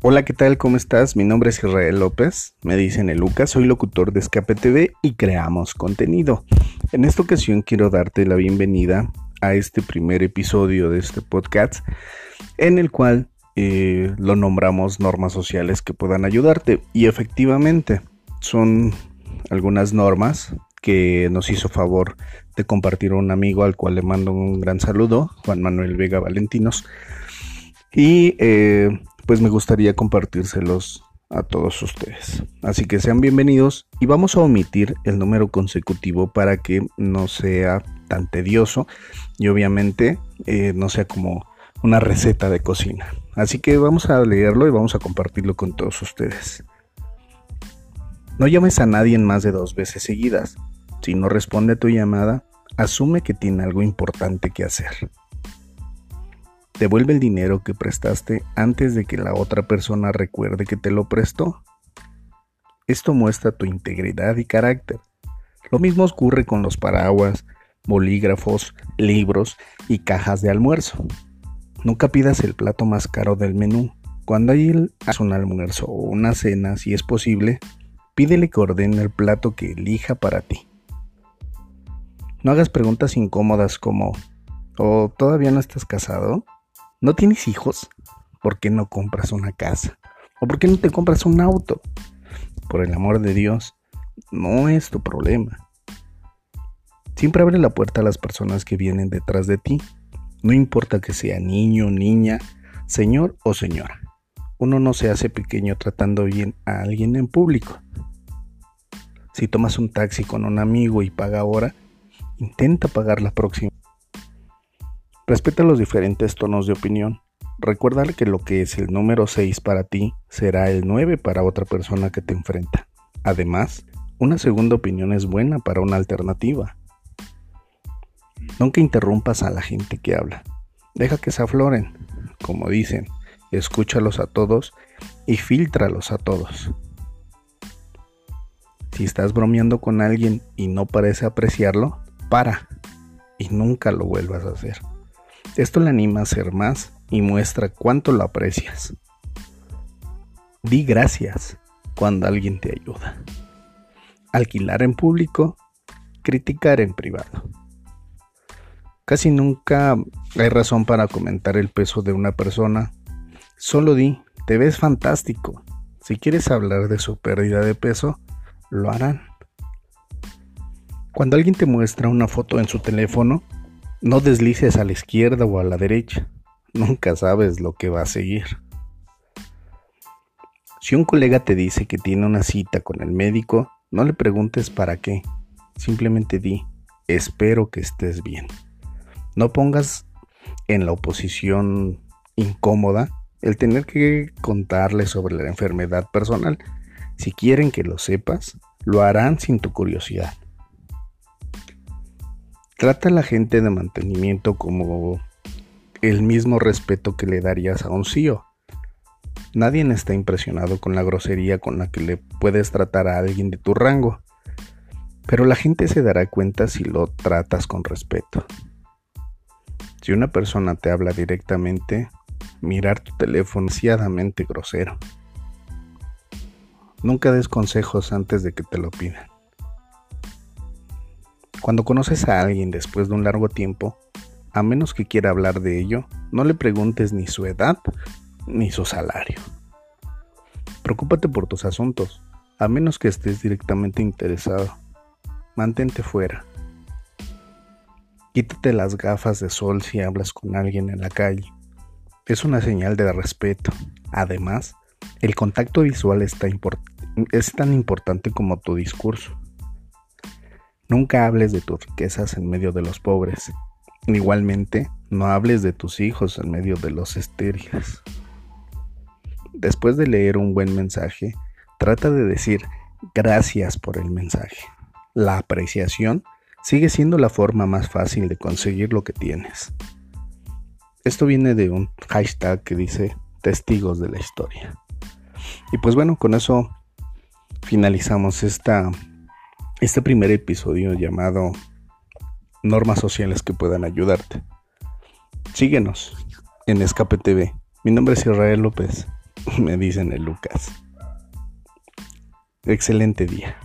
Hola, ¿qué tal? ¿Cómo estás? Mi nombre es Israel López, me dicen el Lucas, soy locutor de Escape TV y creamos contenido. En esta ocasión quiero darte la bienvenida a este primer episodio de este podcast en el cual eh, lo nombramos normas sociales que puedan ayudarte y efectivamente son algunas normas que nos hizo favor de compartir un amigo al cual le mando un gran saludo, Juan Manuel Vega Valentinos. Y eh, pues me gustaría compartírselos a todos ustedes. Así que sean bienvenidos y vamos a omitir el número consecutivo para que no sea tan tedioso y obviamente eh, no sea como una receta de cocina. Así que vamos a leerlo y vamos a compartirlo con todos ustedes. No llames a nadie más de dos veces seguidas. Si no responde a tu llamada, asume que tiene algo importante que hacer. Devuelve el dinero que prestaste antes de que la otra persona recuerde que te lo prestó. Esto muestra tu integridad y carácter. Lo mismo ocurre con los paraguas, bolígrafos, libros y cajas de almuerzo. Nunca pidas el plato más caro del menú. Cuando hay un almuerzo o una cena, si es posible, pídele que ordene el plato que elija para ti. No hagas preguntas incómodas como ¿O todavía no estás casado? ¿No tienes hijos? ¿Por qué no compras una casa? ¿O por qué no te compras un auto? Por el amor de Dios, no es tu problema. Siempre abre la puerta a las personas que vienen detrás de ti. No importa que sea niño, niña, señor o señora. Uno no se hace pequeño tratando bien a alguien en público. Si tomas un taxi con un amigo y paga ahora, intenta pagar la próxima. Respeta los diferentes tonos de opinión. Recuerda que lo que es el número 6 para ti será el 9 para otra persona que te enfrenta. Además, una segunda opinión es buena para una alternativa. Nunca interrumpas a la gente que habla. Deja que se afloren. Como dicen, escúchalos a todos y filtralos a todos. Si estás bromeando con alguien y no parece apreciarlo, para y nunca lo vuelvas a hacer. Esto le anima a hacer más y muestra cuánto lo aprecias. Di gracias cuando alguien te ayuda. Alquilar en público, criticar en privado. Casi nunca hay razón para comentar el peso de una persona. Solo di, te ves fantástico. Si quieres hablar de su pérdida de peso, lo harán. Cuando alguien te muestra una foto en su teléfono, no deslices a la izquierda o a la derecha. Nunca sabes lo que va a seguir. Si un colega te dice que tiene una cita con el médico, no le preguntes para qué. Simplemente di, espero que estés bien. No pongas en la oposición incómoda el tener que contarle sobre la enfermedad personal. Si quieren que lo sepas, lo harán sin tu curiosidad. Trata a la gente de mantenimiento como el mismo respeto que le darías a un CEO. Nadie está impresionado con la grosería con la que le puedes tratar a alguien de tu rango, pero la gente se dará cuenta si lo tratas con respeto. Si una persona te habla directamente, mirar tu teléfono es grosero. Nunca des consejos antes de que te lo pidan. Cuando conoces a alguien después de un largo tiempo, a menos que quiera hablar de ello, no le preguntes ni su edad ni su salario. Preocúpate por tus asuntos, a menos que estés directamente interesado. Mantente fuera. Quítate las gafas de sol si hablas con alguien en la calle. Es una señal de respeto. Además, el contacto visual es tan importante como tu discurso. Nunca hables de tus riquezas en medio de los pobres. Igualmente, no hables de tus hijos en medio de los estériles. Después de leer un buen mensaje, trata de decir gracias por el mensaje. La apreciación sigue siendo la forma más fácil de conseguir lo que tienes. Esto viene de un hashtag que dice testigos de la historia. Y pues bueno, con eso finalizamos esta este primer episodio llamado Normas sociales que puedan ayudarte. Síguenos en Escape TV. Mi nombre es Israel López. me dicen el Lucas. Excelente día.